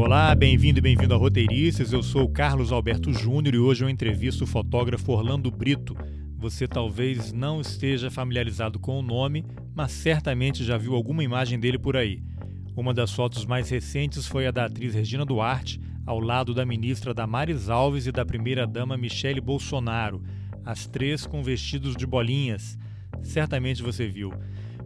Olá, bem-vindo e bem-vindo a Roteiristas. Eu sou o Carlos Alberto Júnior e hoje eu entrevisto o fotógrafo Orlando Brito. Você talvez não esteja familiarizado com o nome, mas certamente já viu alguma imagem dele por aí. Uma das fotos mais recentes foi a da atriz Regina Duarte, ao lado da ministra Damares Alves e da primeira-dama Michele Bolsonaro, as três com vestidos de bolinhas. Certamente você viu.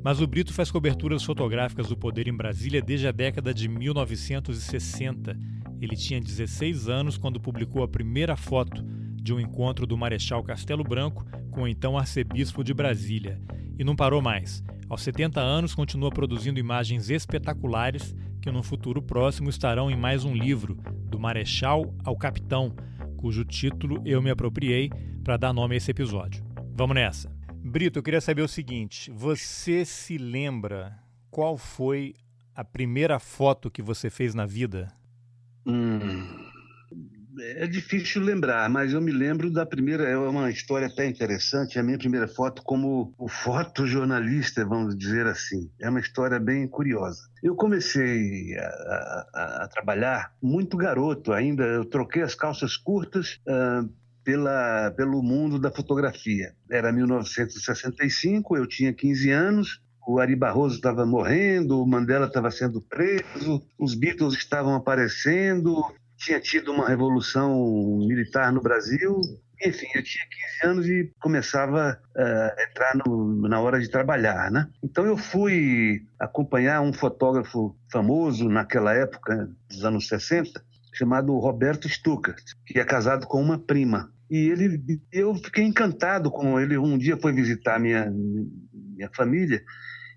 Mas o Brito faz coberturas fotográficas do poder em Brasília desde a década de 1960. Ele tinha 16 anos quando publicou a primeira foto de um encontro do Marechal Castelo Branco com o então arcebispo de Brasília. E não parou mais. Aos 70 anos, continua produzindo imagens espetaculares que no futuro próximo estarão em mais um livro, Do Marechal ao Capitão, cujo título eu me apropriei para dar nome a esse episódio. Vamos nessa! Brito, eu queria saber o seguinte: você se lembra qual foi a primeira foto que você fez na vida? Hum, é difícil lembrar, mas eu me lembro da primeira. É uma história até interessante. A minha primeira foto como o fotojornalista, vamos dizer assim. É uma história bem curiosa. Eu comecei a, a, a trabalhar muito garoto ainda. Eu troquei as calças curtas. Uh, pela, pelo mundo da fotografia. Era 1965, eu tinha 15 anos, o Ari Barroso estava morrendo, o Mandela estava sendo preso, os Beatles estavam aparecendo, tinha tido uma revolução militar no Brasil. Enfim, eu tinha 15 anos e começava uh, a entrar no, na hora de trabalhar, né? Então eu fui acompanhar um fotógrafo famoso naquela época, dos anos 60, chamado Roberto Stuckert, que é casado com uma prima. E ele, eu fiquei encantado com ele. Um dia foi visitar minha minha família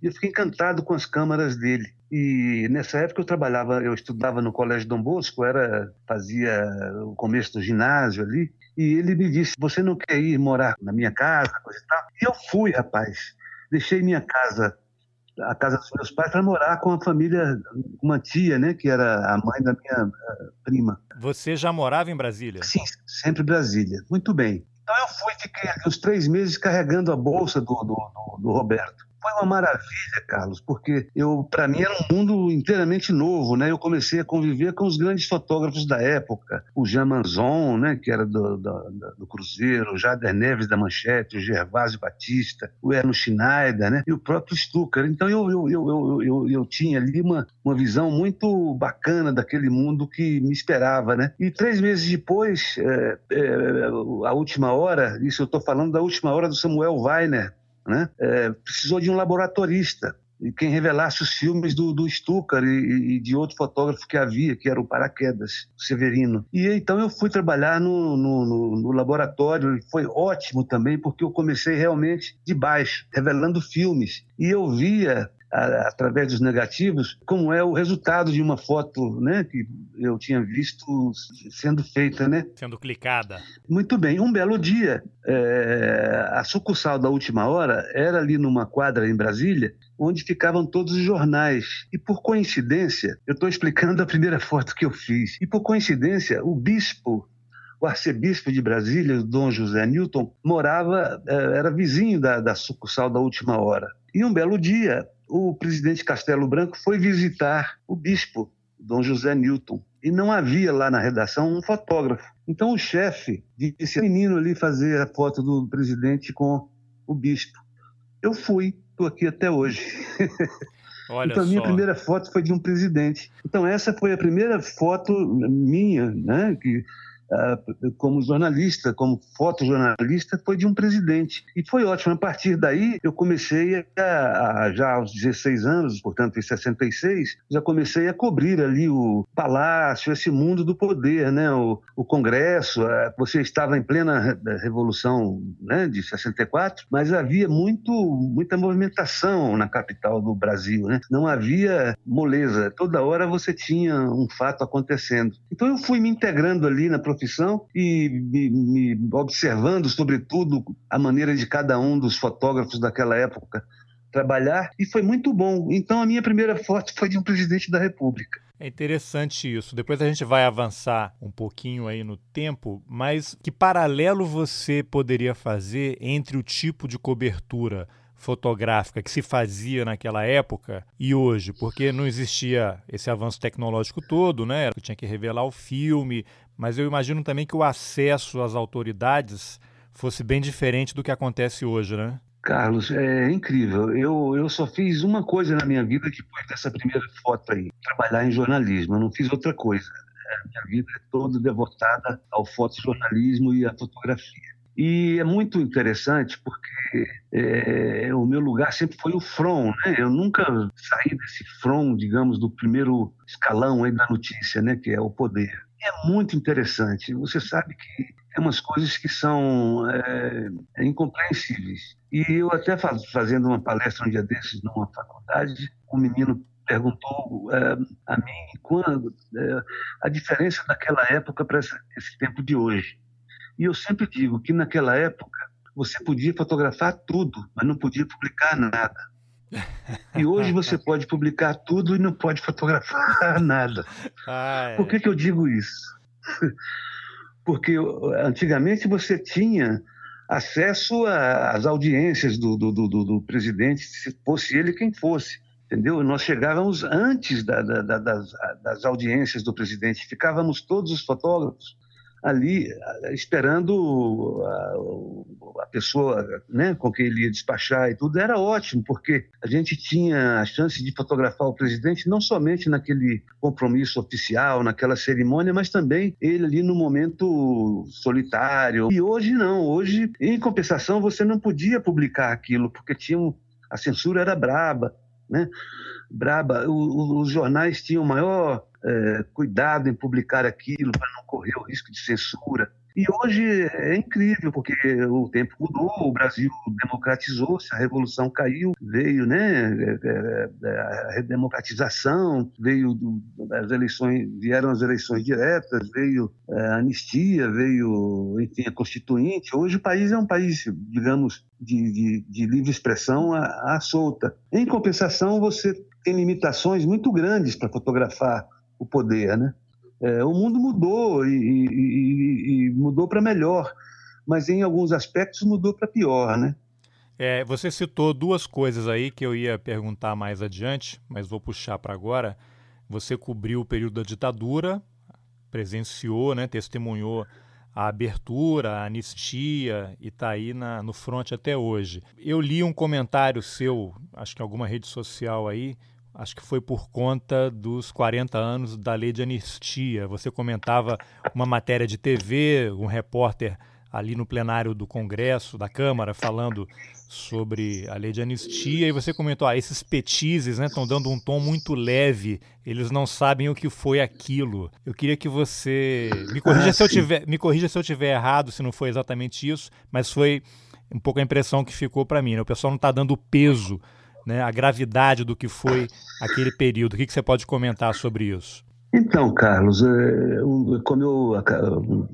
e eu fiquei encantado com as câmaras dele. E nessa época eu trabalhava, eu estudava no Colégio Dom Bosco, era fazia o começo do ginásio ali. E ele me disse: "Você não quer ir morar na minha casa, coisa e tal?" E eu fui, rapaz. Deixei minha casa a casa dos meus pais para morar com a família, uma tia, né, que era a mãe da minha eh, prima. Você já morava em Brasília? Sim, sempre Brasília. Muito bem. Então eu fui, fiquei uns três meses carregando a bolsa do, do, do, do Roberto foi uma maravilha, Carlos, porque eu, para mim, era um mundo inteiramente novo, né? Eu comecei a conviver com os grandes fotógrafos da época, o Jean Manzon, né? Que era do, do, do Cruzeiro, o Jader Neves da Manchete, o Gervásio Batista, o Erno Schneider, né? E o próprio Stucker. Então eu, eu, eu, eu, eu, tinha ali uma, uma visão muito bacana daquele mundo que me esperava, né? E três meses depois, é, é, a última hora, isso eu estou falando da última hora do Samuel Weiner, né? É, precisou de um laboratorista e quem revelasse os filmes do, do Stucker e, e, de outro fotógrafo que havia, que era o Paraquedas, Severino. E então eu fui trabalhar no, no, no, no laboratório e foi ótimo também, porque eu comecei realmente de baixo, revelando filmes. E eu via através dos negativos, como é o resultado de uma foto, né, que eu tinha visto sendo feita, né? Sendo clicada. Muito bem. Um belo dia, é, a sucursal da Última Hora era ali numa quadra em Brasília, onde ficavam todos os jornais. E por coincidência, eu estou explicando a primeira foto que eu fiz. E por coincidência, o bispo o arcebispo de Brasília, Dom José Newton, morava, é, era vizinho da, da sucursal da última hora. E um belo dia, o presidente Castelo Branco foi visitar o bispo, Dom José Newton, e não havia lá na redação um fotógrafo. Então o chefe disse: menino ali fazer a foto do presidente com o bispo. Eu fui, estou aqui até hoje. Olha então a minha primeira foto foi de um presidente. Então essa foi a primeira foto minha, né, que como jornalista, como fotojornalista, foi de um presidente. E foi ótimo. A partir daí, eu comecei a, a, já aos 16 anos, portanto, em 66, já comecei a cobrir ali o palácio, esse mundo do poder, né? o, o Congresso. Você estava em plena Revolução né, de 64, mas havia muito, muita movimentação na capital do Brasil. Né? Não havia moleza. Toda hora você tinha um fato acontecendo. Então, eu fui me integrando ali na profissão e me, me observando, sobretudo, a maneira de cada um dos fotógrafos daquela época trabalhar e foi muito bom. Então a minha primeira foto foi de um presidente da República. É interessante isso. Depois a gente vai avançar um pouquinho aí no tempo, mas que paralelo você poderia fazer entre o tipo de cobertura fotográfica que se fazia naquela época e hoje, porque não existia esse avanço tecnológico todo, né? Tinha que revelar o filme, mas eu imagino também que o acesso às autoridades fosse bem diferente do que acontece hoje, né? Carlos, é incrível. Eu, eu só fiz uma coisa na minha vida foi dessa primeira foto aí, trabalhar em jornalismo. Eu não fiz outra coisa. A minha vida é toda devotada ao fotojornalismo e à fotografia. E é muito interessante porque é, o meu lugar sempre foi o front, né? Eu nunca saí desse front, digamos, do primeiro escalão aí da notícia, né? Que é o poder. É muito interessante. Você sabe que tem umas coisas que são é, incompreensíveis. E eu até fazendo uma palestra um dia desses numa faculdade, um menino perguntou é, a mim quando é, a diferença daquela época para esse tempo de hoje. E eu sempre digo que naquela época você podia fotografar tudo, mas não podia publicar nada. E hoje você pode publicar tudo e não pode fotografar nada. Ah, é. Por que, que eu digo isso? Porque antigamente você tinha acesso às audiências do, do, do, do, presidente, se fosse ele quem fosse. Entendeu? Nós chegávamos antes da, da, da, das, das audiências do presidente, ficávamos todos os fotógrafos ali esperando a, a, pessoa né, com quem ele ia despachar e tudo, era ótimo, porque a gente tinha a chance de fotografar o presidente não somente naquele compromisso oficial, naquela cerimônia, mas também ele ali no momento solitário. E hoje não, hoje, em compensação, você não podia publicar aquilo, porque tinha um, a censura era braba, né? Braba. O, o, os jornais tinham maior é, cuidado em publicar aquilo para não correr o risco de censura. E hoje é incrível, porque o tempo mudou, o Brasil democratizou-se, a revolução caiu, veio né, é, é, é, a redemocratização, veio do, as eleições, vieram as eleições diretas, veio a anistia, veio, enfim, a constituinte. Hoje o país é um país, digamos, de, de, de livre expressão à, à solta. Em compensação, você tem limitações muito grandes para fotografar o poder, né? É, o mundo mudou e, e, e mudou para melhor, mas em alguns aspectos mudou para pior, né? É, você citou duas coisas aí que eu ia perguntar mais adiante, mas vou puxar para agora. Você cobriu o período da ditadura, presenciou, né, testemunhou a abertura, a anistia e está aí na, no front até hoje. Eu li um comentário seu, acho que em alguma rede social aí, acho que foi por conta dos 40 anos da lei de anistia. Você comentava uma matéria de TV, um repórter ali no plenário do Congresso, da Câmara, falando sobre a lei de anistia, e você comentou, ah, esses petizes estão né, dando um tom muito leve, eles não sabem o que foi aquilo. Eu queria que você me corrija, ah, se, eu tiver, me corrija se eu tiver errado, se não foi exatamente isso, mas foi um pouco a impressão que ficou para mim. Né? O pessoal não está dando peso né, a gravidade do que foi aquele período. O que, que você pode comentar sobre isso? Então, Carlos, é, como eu,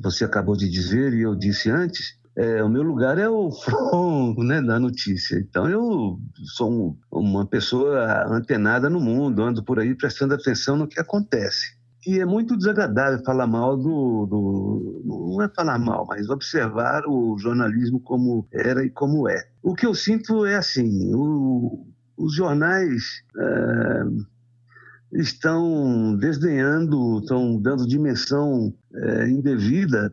você acabou de dizer e eu disse antes, é, o meu lugar é o front né, da notícia. Então, eu sou um, uma pessoa antenada no mundo, ando por aí prestando atenção no que acontece. E é muito desagradável falar mal do, do, Não é falar mal, mas observar o jornalismo como era e como é. O que eu sinto é assim: o, os jornais é, estão desdenhando, estão dando dimensão é, indevida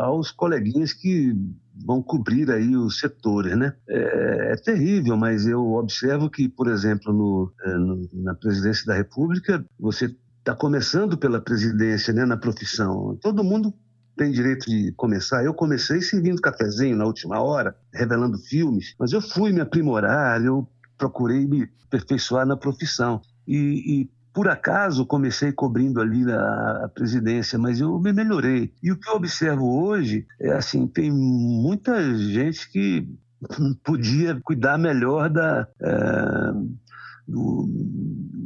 aos coleguinhas que vão cobrir aí os setores, né? É, é terrível, mas eu observo que, por exemplo, no, é, no, na presidência da República, você está começando pela presidência, né, na profissão. Todo mundo tem direito de começar. Eu comecei servindo cafezinho na última hora, revelando filmes, mas eu fui me aprimorar, eu procurei me aperfeiçoar na profissão. E, e por acaso comecei cobrindo ali a, presidência, mas eu me melhorei. E o que eu observo hoje é assim, tem muita gente que podia cuidar melhor da, é, do,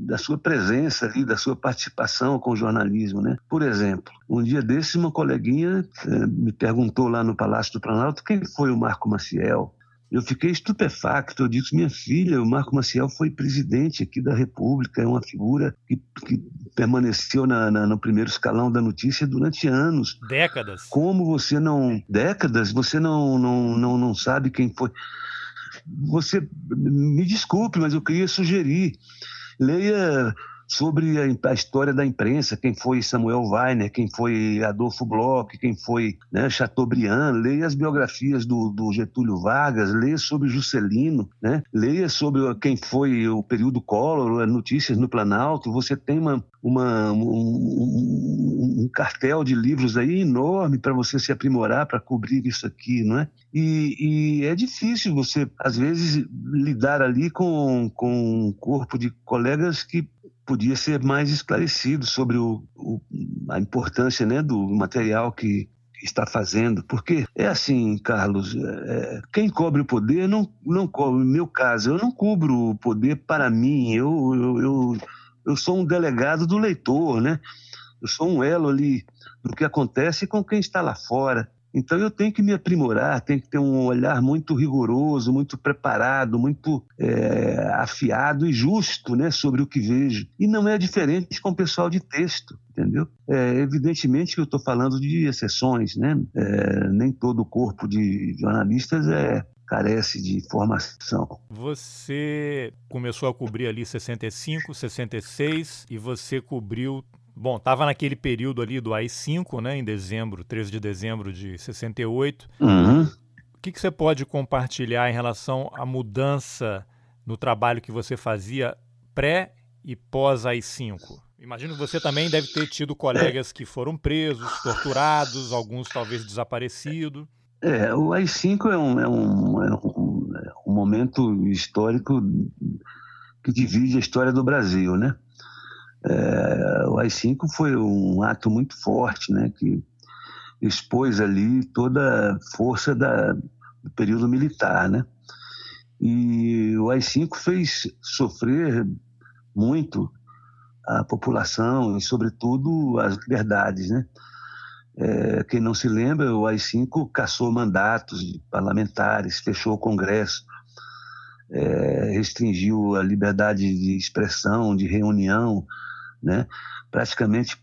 da sua presença ali, da sua participação com o jornalismo, né? Por exemplo, um dia desses uma coleguinha é, me perguntou lá no Palácio do Planalto quem foi o Marco Maciel. Eu fiquei estupefacto. Eu disse: minha filha, o Marco Maciel foi presidente aqui da República, é uma figura que, que permaneceu na, na, no primeiro escalão da notícia durante anos. Décadas. Como você não. Décadas? Você não, não, não, não sabe quem foi. Você. Me desculpe, mas eu queria sugerir. Leia sobre a, a, história da imprensa, quem foi Samuel Weiner, quem foi Adolfo Bloch, quem foi né, Chateaubriand, leia as biografias do, do, Getúlio Vargas, leia sobre Juscelino, né, leia sobre quem foi o período Collor, notícias no Planalto, você tem uma, uma um, um, cartel de livros aí enorme para você se aprimorar, para cobrir isso aqui, não é? E, e, é difícil você, às vezes, lidar ali com, com um corpo de colegas que podia ser mais esclarecido sobre o, o, a importância né, do material que está fazendo, porque é assim, Carlos, é, quem cobre o poder não, não cobre. No meu caso, eu não cubro o poder para mim, eu, eu, eu, eu sou um delegado do leitor, né? Eu sou um elo ali do que acontece com quem está lá fora. Então eu tenho que me aprimorar, tenho que ter um olhar muito rigoroso, muito preparado, muito é, afiado e justo né, sobre o que vejo. E não é diferente com o pessoal de texto, entendeu? É, evidentemente que eu estou falando de exceções, né? É, nem todo o corpo de jornalistas é, carece de formação. Você começou a cobrir ali 65, 66 e você cobriu Bom, estava naquele período ali do AI-5, né, em dezembro, 13 de dezembro de 68. Uhum. O que, que você pode compartilhar em relação à mudança no trabalho que você fazia pré e pós AI-5? Imagino que você também deve ter tido colegas que foram presos, torturados, alguns talvez desaparecidos. É, o AI-5 é um, é, um, é, um, é um momento histórico que divide a história do Brasil, né? É, o AI-5 foi um ato muito forte, né, que expôs ali toda a força da, do período militar, né? E o AI-5 fez sofrer muito a população e, sobretudo, as liberdades, né? É, quem não se lembra, o AI-5 caçou mandatos de parlamentares, fechou o Congresso, é, restringiu a liberdade de expressão, de reunião, né? praticamente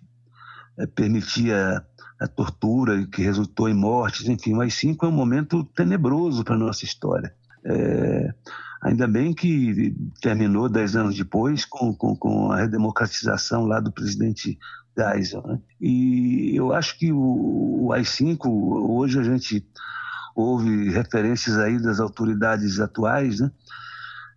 é, permitia a tortura que resultou em mortes, enfim, mas cinco é um momento tenebroso para a nossa história. É, ainda bem que terminou dez anos depois com, com, com a redemocratização lá do presidente Geisel. Né? E eu acho que o, o AI-5, hoje a gente ouve referências aí das autoridades atuais, né?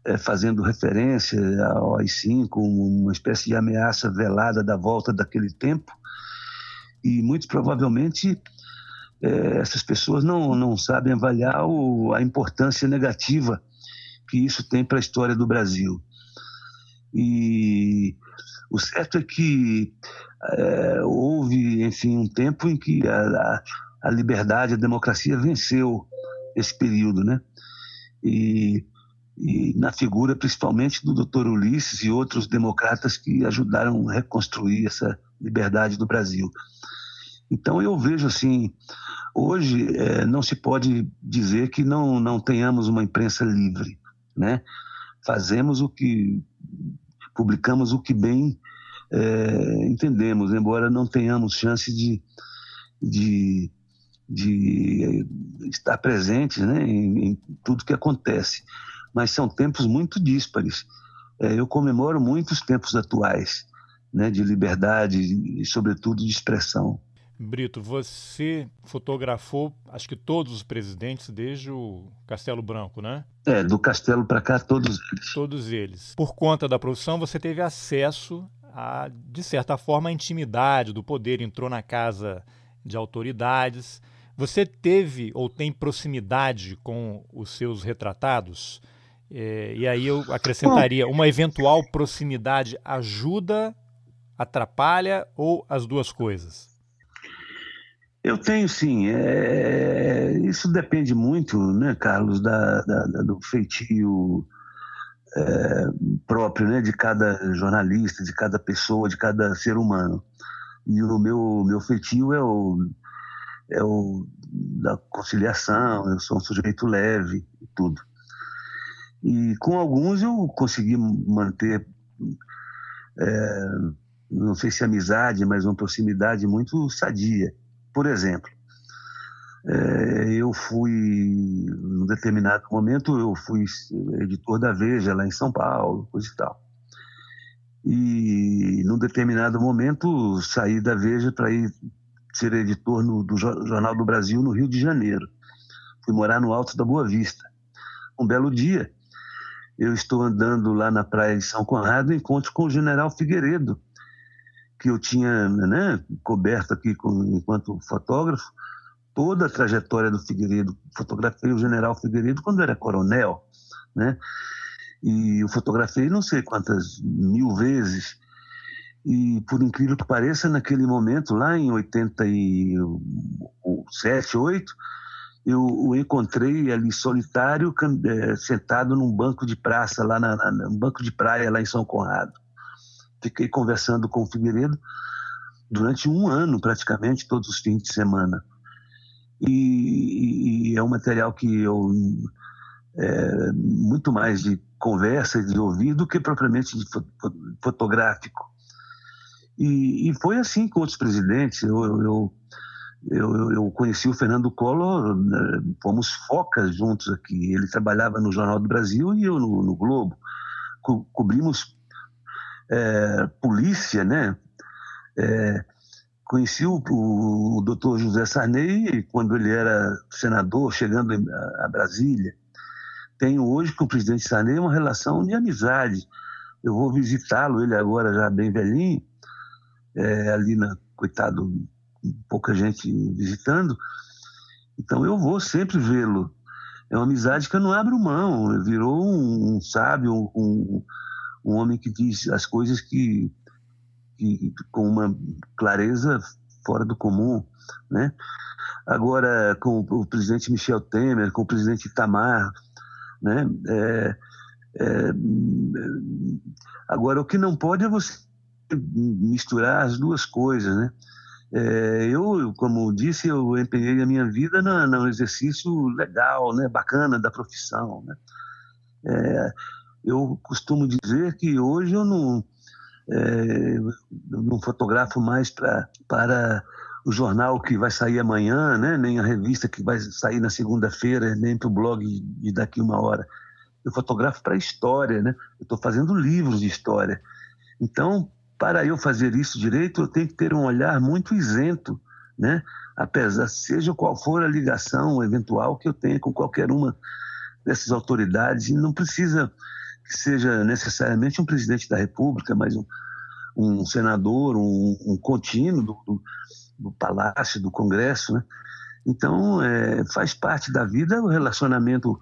É, fazendo referência ao AI-5, uma espécie de ameaça velada da volta daquele tempo. E muito provavelmente é, essas pessoas não, não sabem avaliar o, a importância negativa que isso tem para a história do Brasil. E o certo é que é, houve, enfim, um tempo em que a, a, liberdade, a democracia venceu esse período, né? E e na figura principalmente do Dr. Ulisses e outros democratas que ajudaram a reconstruir essa liberdade do Brasil. Então eu vejo assim, hoje é, não se pode dizer que não não tenhamos uma imprensa livre, né? Fazemos o que publicamos o que bem é, entendemos, embora não tenhamos chance de, de, de estar presentes né, em, em tudo que acontece mas são tempos muito díspares. É, eu comemoro muito os tempos atuais, né, de liberdade e, sobretudo, de expressão. Brito, você fotografou, acho que todos os presidentes desde o Castelo Branco, né? É, do Castelo para cá, todos eles. Todos eles. Por conta da profissão, você teve acesso a, de certa forma, a intimidade do poder. Entrou na casa de autoridades. Você teve ou tem proximidade com os seus retratados? É, e aí eu acrescentaria: uma eventual proximidade ajuda, atrapalha ou as duas coisas? Eu tenho sim. É, isso depende muito, né, Carlos, da, da, da do feitio é, próprio né, de cada jornalista, de cada pessoa, de cada ser humano. E o meu, meu feitio é o, é o da conciliação, eu sou um sujeito leve e tudo. E com alguns eu consegui manter, é, não sei se amizade, mas uma proximidade muito sadia. Por exemplo, é, eu fui, num determinado momento, eu fui editor da Veja lá em São Paulo, coisa e tal. E num determinado momento saí da Veja para ir ser editor no, do Jornal do Brasil no Rio de Janeiro. Fui morar no Alto da Boa Vista. Um belo dia, eu estou andando lá na praia de São Conrado e encontro com o general Figueiredo, que eu tinha né, coberto aqui com, enquanto fotógrafo, toda a trajetória do Figueiredo. Fotografei o general Figueiredo quando era coronel, né? E eu fotografei não sei quantas mil vezes. E por incrível que pareça, naquele momento, lá em 87, 8, eu o encontrei ali solitário, é, sentado num banco de praça, lá na, na, num banco de praia lá em São Conrado. Fiquei conversando com o Figueiredo durante um ano, praticamente, todos os fins de semana. E, e é um material que eu. É, muito mais de conversa, de ouvir, do que propriamente de fotográfico. E, e foi assim com outros presidentes. Eu, eu, eu, eu, conheci o Fernando Collor, né, fomos focas juntos aqui. Ele trabalhava no Jornal do Brasil e eu no, no Globo. Co cobrimos é, polícia, né? É, conheci o, o, o doutor José Sarney quando ele era senador, chegando a, a Brasília. Tenho hoje com o presidente Sarney uma relação de amizade. Eu vou visitá-lo, ele agora já bem velhinho, é, ali na, coitado, pouca gente visitando. Então eu vou sempre vê-lo. É uma amizade que eu não abro mão. Virou um, um sábio, um, um, homem que diz as coisas que, que, com uma clareza fora do comum, né? Agora com o presidente Michel Temer, com o presidente Itamar, né? É, é, agora o que não pode é você misturar as duas coisas, né? É, eu, como disse, eu empenhei a minha vida no, no exercício legal, né, bacana da profissão. Né? É, eu costumo dizer que hoje eu não, é, eu não fotografo mais pra, para o jornal que vai sair amanhã, né, nem a revista que vai sair na segunda-feira, nem para o blog de daqui uma hora. Eu fotografo para a história, né? Eu estou fazendo livros de história. Então, para eu fazer isso direito, eu tenho que ter um olhar muito isento, né? apesar, seja qual for a ligação eventual que eu tenha com qualquer uma dessas autoridades, e não precisa que seja necessariamente um presidente da República, mas um, um senador, um, um contínuo do, do, do, Palácio, do Congresso. Né? Então, é, faz parte da vida o relacionamento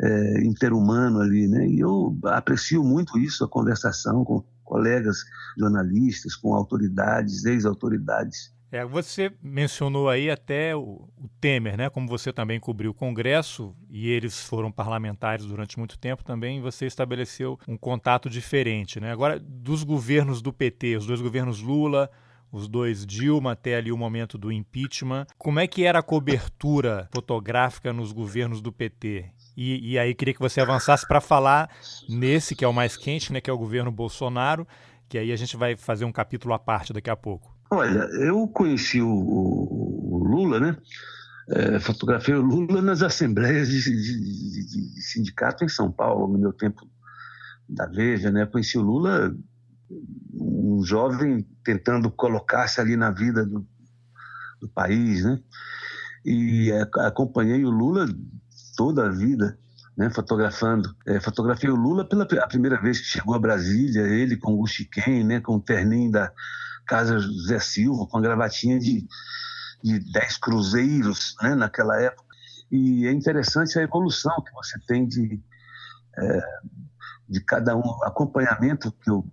é, interhumano ali, né? E eu aprecio muito isso, a conversação com colegas jornalistas, com autoridades, ex-autoridades. É, você mencionou aí até o, o, Temer, né? Como você também cobriu o Congresso e eles foram parlamentares durante muito tempo também, você estabeleceu um contato diferente, né? Agora, dos governos do PT, os dois governos Lula, os dois Dilma até ali o momento do impeachment, como é que era a cobertura fotográfica nos governos do PT? E, e aí queria que você avançasse para falar nesse que é o mais quente, né, que é o governo Bolsonaro, que aí a gente vai fazer um capítulo à parte daqui a pouco. Olha, eu conheci o, o Lula, né? É, fotografei o Lula nas assembleias de, de, de, de, sindicato em São Paulo, no meu tempo da Veja, né? Conheci o Lula, um jovem tentando colocar-se ali na vida do, do país, né? E acompanhei o Lula toda a vida, né, fotografando. É, fotografei o Lula pela primeira vez que chegou a Brasília, ele com o Chiquem, né, com o terninho da Casa José Silva, com a gravatinha de, de 10 cruzeiros né, naquela época. E é interessante a evolução que você tem de, é, de cada um, acompanhamento que eu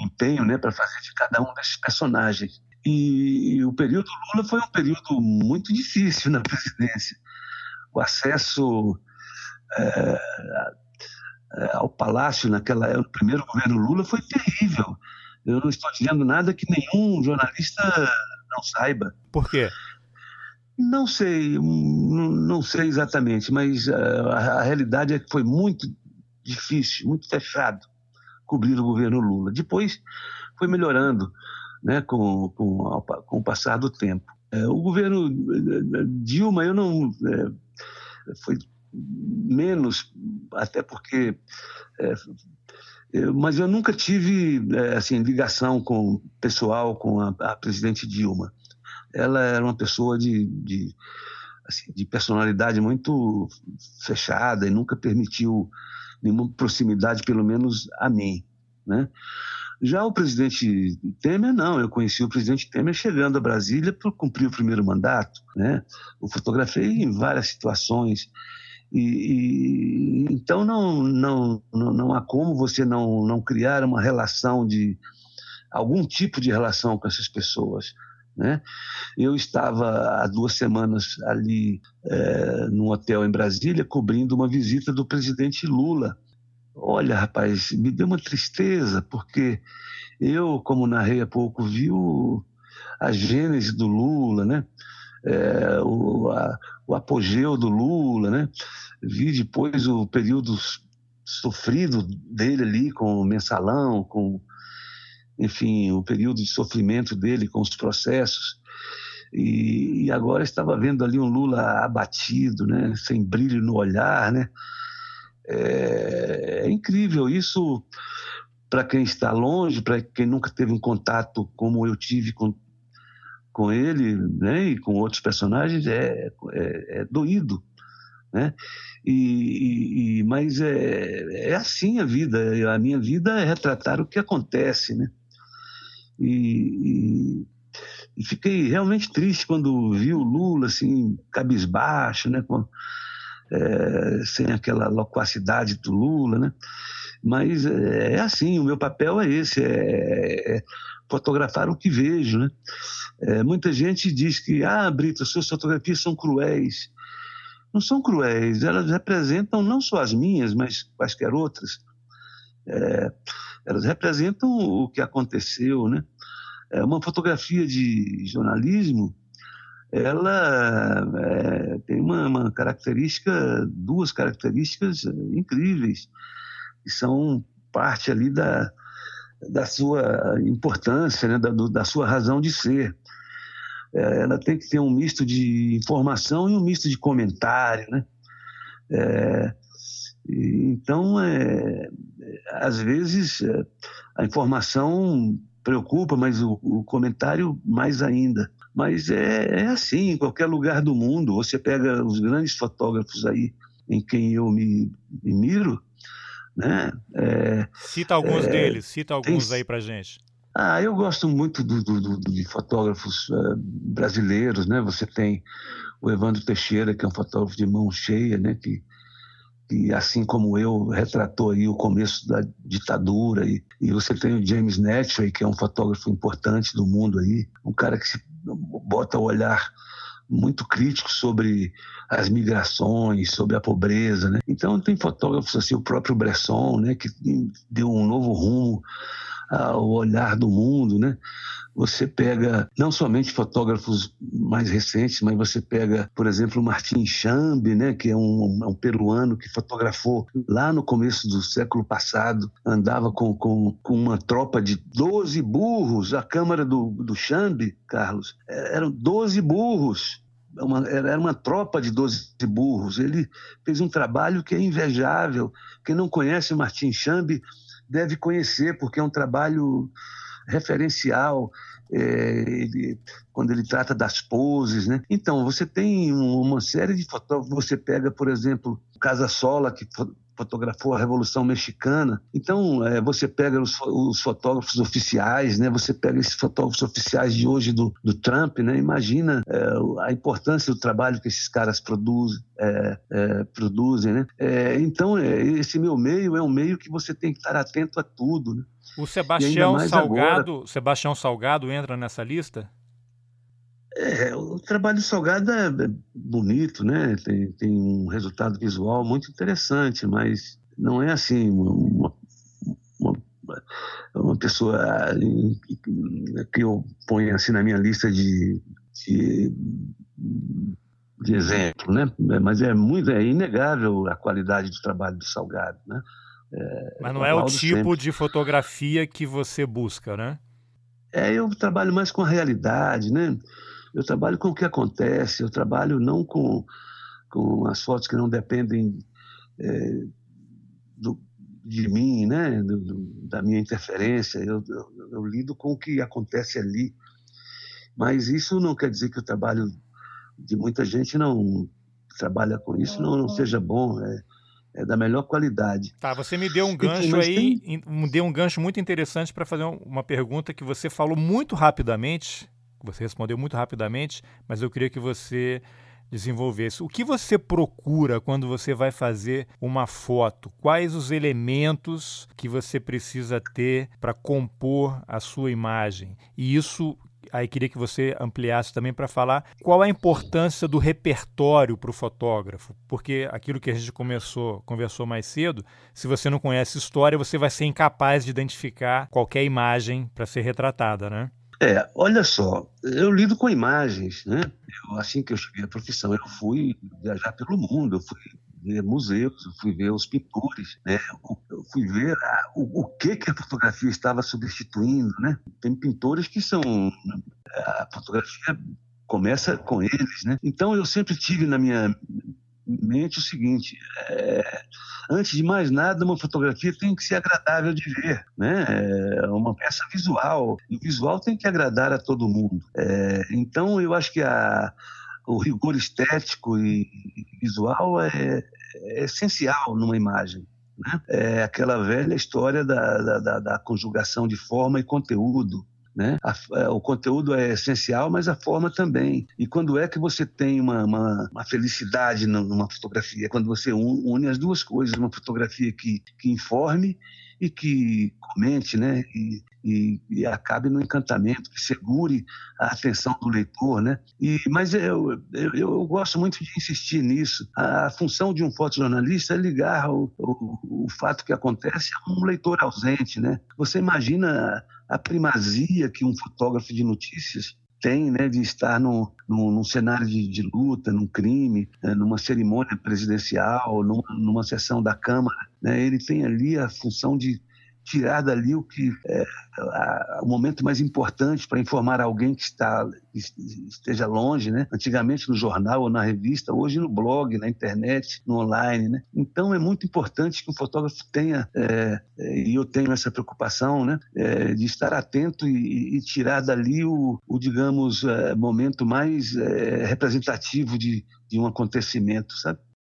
empenho né, para fazer de cada um desses personagens. E, e o período Lula foi um período muito difícil na presidência. O acesso é, é ao palácio naquela no primeiro governo Lula foi terrível. Eu não estou dizendo nada que nenhum jornalista não saiba. Por quê? Não sei, não sei exatamente, mas a, a, realidade é que foi muito difícil, muito fechado cobrir o governo Lula. Depois foi melhorando né, com, com, com o passar do tempo. É, o governo é, Dilma, eu não. É, foi menos, até porque. É, mas eu nunca tive é, assim ligação com pessoal com a, a presidente Dilma ela era uma pessoa de, de, assim, de personalidade muito fechada e nunca permitiu nenhuma proximidade, pelo menos a mim, né? Já o presidente Temer, não. Eu conheci o presidente Temer chegando a Brasília para cumprir o primeiro mandato. Né? O fotografei em várias situações. E, e, então não, não, não, não há como você não, não criar uma relação de algum tipo de relação com essas pessoas. Né? Eu estava há duas semanas ali é, num hotel em Brasília cobrindo uma visita do presidente Lula. Olha, rapaz, me deu uma tristeza, porque eu, como narrei há pouco, vi o, a gênese do Lula, né? É, o, a, o apogeu do Lula, né? Vi depois o período sofrido dele ali com o mensalão, com enfim, o período de sofrimento dele com os processos. E, e, agora estava vendo ali um Lula abatido, né, sem brilho no olhar, né? É, é incrível isso para quem está longe, para quem nunca teve um contato como eu tive com, com ele, né, e com outros personagens, é, é, é doído, né? E, e, mas é, é assim a vida. A minha vida é retratar o que acontece, né? E, e, e, fiquei realmente triste quando vi o Lula assim, cabisbaixo, né? É, sem aquela loquacidade do Lula, né? Mas é, é assim, o meu papel é esse, é, é fotografar o que vejo, né? É, muita gente diz que, ah, Brito, as suas fotografias são cruéis. Não são cruéis, elas representam não só as minhas, mas quaisquer outras. É, elas representam o que aconteceu, né? É uma fotografia de jornalismo, ela é, tem uma, uma, característica, duas características incríveis, que são parte ali da, da sua importância, né? da, do, da sua razão de ser. É, ela tem que ter um misto de informação e um misto de comentário, né? É, então, é, às vezes, a informação preocupa, mas o, o comentário mais ainda. Mas é, é, assim, em qualquer lugar do mundo. Você pega os grandes fotógrafos aí, em quem eu me, me miro, né? É, cita alguns é, deles, cita alguns tem, aí pra gente. Ah, eu gosto muito do, do, do, de fotógrafos uh, brasileiros, né? Você tem o Evandro Teixeira, que é um fotógrafo de mão cheia, né? Que que assim como eu retratou aí o começo da ditadura e, e você tem o James Netway que é um fotógrafo importante do mundo aí um cara que se bota o olhar muito crítico sobre as migrações, sobre a pobreza, né? Então tem fotógrafos assim, o próprio Bresson, né, que deu um novo rumo ao olhar do mundo, né? Você pega não somente fotógrafos mais recentes, mas você pega, por exemplo, o Martin Chambi, né, que é um, um, peruano que fotografou lá no começo do século passado, andava com, com, com uma tropa de 12 burros, a câmara do, do Chambi, Carlos, é, eram 12 burros. Uma, era uma tropa de 12 burros. Ele fez um trabalho que é invejável. Quem não conhece Martin Chambi deve conhecer, porque é um trabalho referencial. É, ele, quando ele trata das poses, né? Então, você tem uma série de fotógrafos, você pega, por exemplo, Casa Sola, que fotografou a Revolução Mexicana. Então, é, você pega os, os, fotógrafos oficiais, né? Você pega esses fotógrafos oficiais de hoje do, do Trump, né? Imagina é, a importância do trabalho que esses caras produzem, é, é produzem, né? É, então, é, esse meu meio é um meio que você tem que estar atento a tudo, né? O Sebastião Salgado, agora... Sebastião Salgado entra nessa lista? É, o trabalho do Salgado é bonito, né? Tem, tem um resultado visual muito interessante, mas não é assim uma, uma, uma pessoa que eu ponho assim na minha lista de, de, de exemplo, né? Mas é muito é inegável a qualidade do trabalho do Salgado, né? É, mas não é o tipo sempre. de fotografia que você busca, né? É, eu trabalho mais com a realidade, né? Eu trabalho com o que acontece, eu trabalho não com, com as fotos que não dependem é, do, de mim, né? Do, do, da minha interferência. Eu, eu, eu, lido com o que acontece ali. Mas isso não quer dizer que o trabalho de muita gente não trabalha com isso não, não seja bom. É, é da melhor qualidade. Tá, você me deu um gancho aí, tem... me deu um gancho muito interessante para fazer uma pergunta que você falou muito rapidamente você respondeu muito rapidamente, mas eu queria que você desenvolvesse. O que você procura quando você vai fazer uma foto? Quais os elementos que você precisa ter para compor a sua imagem? E isso aí queria que você ampliasse também para falar qual a importância do repertório para o fotógrafo, porque aquilo que a gente começou, conversou mais cedo, se você não conhece história, você vai ser incapaz de identificar qualquer imagem para ser retratada, né? É, olha só, eu lido com imagens, né? Eu, assim que eu cheguei à profissão, eu fui viajar pelo mundo, eu fui ver museus, eu fui ver os pintores, né? Eu fui ver a, o, o, que que a fotografia estava substituindo, né? Tem pintores que são a fotografia começa com eles, né? Então eu sempre tive na minha mente o seguinte: é, antes de mais nada, uma fotografia tem que ser agradável de ver, né? É uma peça visual. E visual tem que agradar a todo mundo. É, então, eu acho que a, o rigor estético e visual é, é essencial numa imagem. Né? É aquela velha história da, da, da conjugação de forma e conteúdo. Né? A, é, o conteúdo é essencial, mas a forma também. E quando é que você tem uma, uma, uma felicidade numa fotografia? Quando você une as duas coisas, uma fotografia que, que informe e que comente, né? E, e, e, acabe no encantamento, que segure a atenção do leitor, né? E, mas eu, eu, eu gosto muito de insistir nisso. A, a função de um fotojornalista é ligar o, o, o, fato que acontece a um leitor ausente, né? Você imagina a primazia que um fotógrafo de notícias tem né, de estar no, no, num cenário de, de, luta, num crime, né, numa cerimônia presidencial, numa, numa sessão da Câmara. Né, ele tem ali a função de tirar dali o que é o momento mais importante para informar alguém que está esteja longe, né? Antigamente no jornal ou na revista, hoje no blog, na internet, no online, né? Então é muito importante que o fotógrafo tenha é, é, e eu tenho essa preocupação, né? É, de estar atento e, e, tirar dali o, o digamos é, momento mais é, representativo de, de um acontecimento, sabe?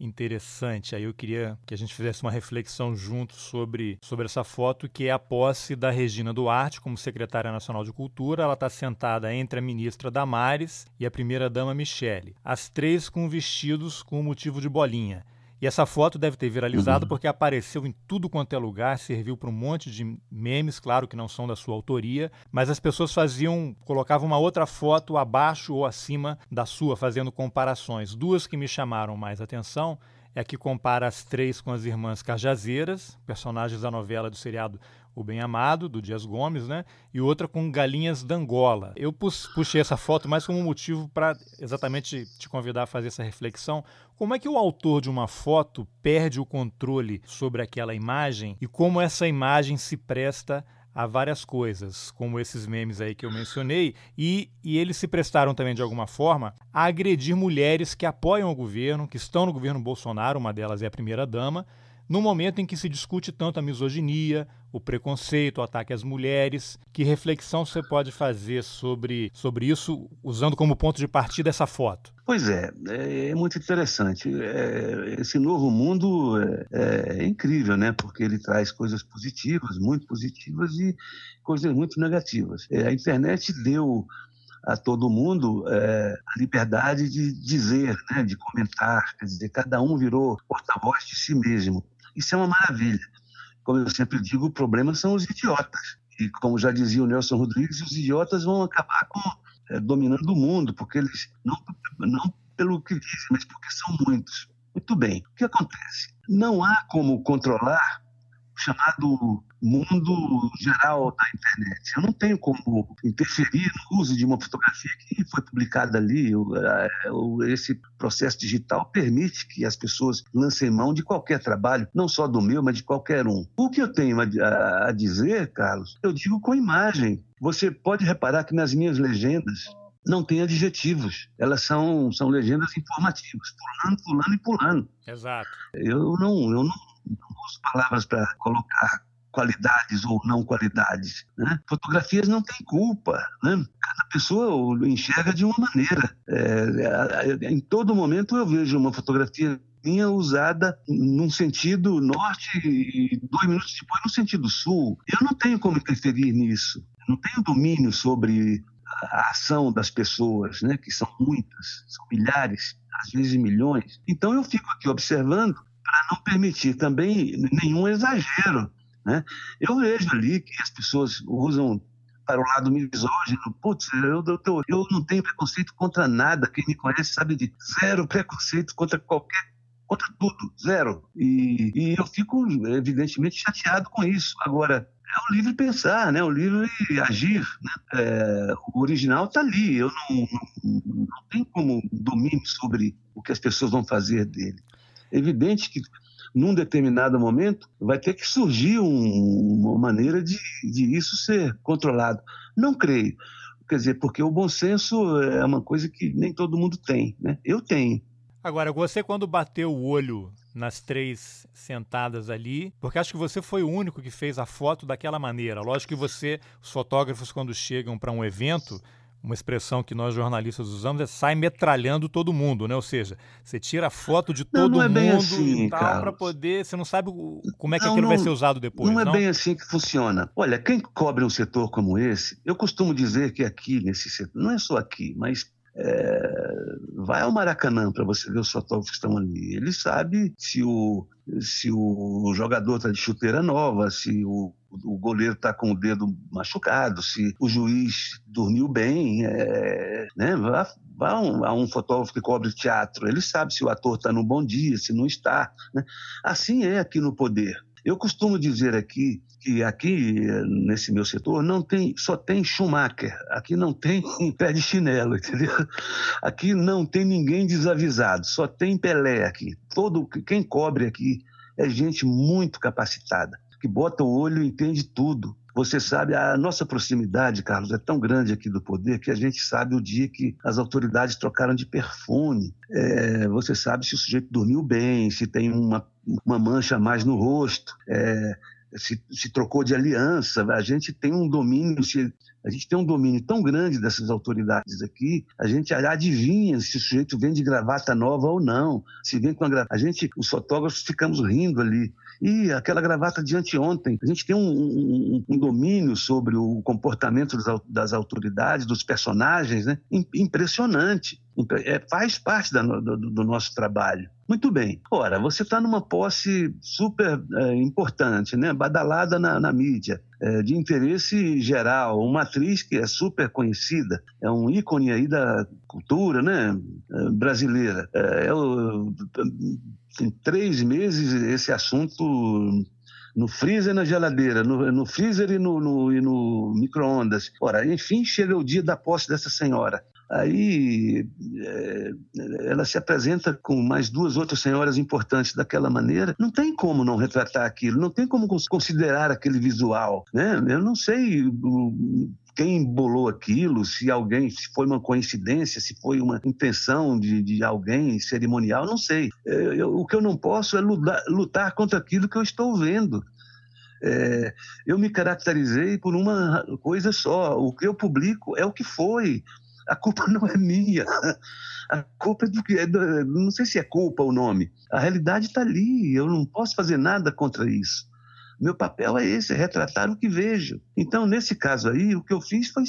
interessante. Aí eu queria que a gente fizesse uma reflexão junto sobre, sobre essa foto, que é a posse da Regina Duarte como secretária nacional de Cultura. Ela está sentada entre a ministra Damares e a primeira-dama Michele, as três com vestidos com motivo de bolinha. E essa foto deve ter viralizado uhum. porque apareceu em tudo quanto é lugar, serviu para um monte de memes, claro que não são da sua autoria, mas as pessoas faziam, colocavam uma outra foto abaixo ou acima da sua, fazendo comparações. Duas que me chamaram mais atenção é a que compara as três com as irmãs Cajazeiras, personagens da novela do seriado O Bem Amado, do Dias Gomes, né? E outra com Galinhas d'Angola. Eu puxei essa foto mais como motivo para exatamente te convidar a fazer essa reflexão. Como é que o autor de uma foto perde o controle sobre aquela imagem e como essa imagem se presta a várias coisas, como esses memes aí que eu mencionei, e, e eles se prestaram também, de alguma forma, a agredir mulheres que apoiam o governo, que estão no governo Bolsonaro, uma delas é a primeira-dama, no momento em que se discute tanto a misoginia, o preconceito, o ataque às mulheres. Que reflexão você pode fazer sobre, sobre isso, usando como ponto de partida essa foto? Pois é, é, é muito interessante. É, esse novo mundo é, é, incrível, né? Porque ele traz coisas positivas, muito positivas, e coisas muito negativas. É, a internet deu a todo mundo é, a liberdade de dizer, né, de comentar, quer dizer, cada um virou porta-voz de si mesmo. Isso é uma maravilha. Como eu sempre digo, o problema são os idiotas. E como já dizia o Nelson Rodrigues, os idiotas vão acabar com, é, dominando o mundo, porque eles, não, não pelo que dizem, mas porque são muitos. Muito bem. O que acontece? Não há como controlar chamado mundo geral da internet. Eu não tenho como interferir no uso de uma fotografia que foi publicada ali. Esse processo digital permite que as pessoas lancem mão de qualquer trabalho, não só do meu, mas de qualquer um. O que eu tenho a dizer, Carlos, eu digo com imagem. Você pode reparar que nas minhas legendas não tem adjetivos. Elas são, são legendas informativas, pulando, pulando e pulando. Exato. Eu não, eu não uso palavras para colocar qualidades ou não qualidades. Né? Fotografias não têm culpa. Né? Cada pessoa enxerga de uma maneira. É, é, em todo momento eu vejo uma fotografia minha usada num sentido norte e dois minutos depois no sentido sul. Eu não tenho como interferir nisso. Não tenho domínio sobre a ação das pessoas, né? que são muitas, são milhares, às vezes milhões. Então eu fico aqui observando para não permitir também nenhum exagero. Né? Eu vejo ali que as pessoas usam para o lado misógino. Putz, eu, eu, não tenho preconceito contra nada. Quem me conhece sabe de zero preconceito contra qualquer contra tudo, zero. E, e, eu fico, evidentemente, chateado com isso. Agora, é o livre pensar, né? o livre agir. Né? É, o original está ali. Eu não, não, não tenho como domínio sobre o que as pessoas vão fazer dele evidente que num determinado momento vai ter que surgir um, uma maneira de, de isso ser controlado. Não creio. Quer dizer, porque o bom senso é uma coisa que nem todo mundo tem, né? Eu tenho. Agora, você quando bateu o olho nas três sentadas ali, porque acho que você foi o único que fez a foto daquela maneira. Lógico que você, os fotógrafos quando chegam para um evento, uma expressão que nós jornalistas usamos é sai metralhando todo mundo, né? Ou seja, você tira a foto de todo não, não é mundo assim, e tal para poder, você não sabe como é que não, aquilo não, vai ser usado depois, não é bem assim que funciona. Olha, quem cobre um setor como esse, eu costumo dizer que aqui nesse setor, não é só aqui, mas é, vai ao Maracanã para você ver os fotógrafos que estão ali. Ele sabe se o, se o jogador está de chuteira nova, se o, o goleiro está com o dedo machucado, se o juiz dormiu bem. É, né? Vá, vá a, um, a um fotógrafo que cobre teatro, ele sabe se o ator está no bom dia, se não está. Né? Assim é aqui no poder. Eu costumo dizer aqui que aqui nesse meu setor não tem, só tem Schumacher, aqui não tem pé de chinelo, entendeu? Aqui não tem ninguém desavisado, só tem Pelé aqui. Todo quem cobre aqui é gente muito capacitada, que bota o olho e entende tudo. Você sabe, a nossa proximidade, Carlos, é tão grande aqui do poder que a gente sabe o dia que as autoridades trocaram de perfume. É, você sabe se o sujeito dormiu bem, se tem uma, uma mancha a mais no rosto. É, se, se, trocou de aliança, a gente tem um domínio, se, a gente tem um domínio tão grande dessas autoridades aqui, a gente adivinha se o sujeito vem de gravata nova ou não, se vem com a gravata. A gente, os fotógrafos, ficamos rindo ali. E aquela gravata de anteontem, a gente tem um, um, um domínio sobre o comportamento das, autoridades, dos personagens, né? impressionante. É, faz parte da, do, do, nosso trabalho. Muito bem. Ora, você está numa posse super é, importante, né? badalada na, na mídia. é, de interesse geral, uma atriz que é super conhecida, é um ícone aí da cultura né, é, brasileira. É, eu, em três meses esse assunto no freezer e na geladeira, no, no freezer e no, no, no micro-ondas. Ora, enfim, chega o dia da posse dessa senhora. Aí é, ela se apresenta com mais duas outras senhoras importantes daquela maneira. Não tem como não retratar aquilo, não tem como considerar aquele visual. Né? Eu não sei quem bolou aquilo, se alguém, se foi uma coincidência, se foi uma intenção de, de alguém cerimonial, não sei. Eu, eu, o que eu não posso é lutar, lutar contra aquilo que eu estou vendo. É, eu me caracterizei por uma coisa só. O que eu publico é o que foi a culpa não é minha. A culpa é do que. É não sei se é culpa o nome. A realidade está ali. Eu não posso fazer nada contra isso. Meu papel é esse, é retratar o que vejo. Então, nesse caso aí, o que eu fiz foi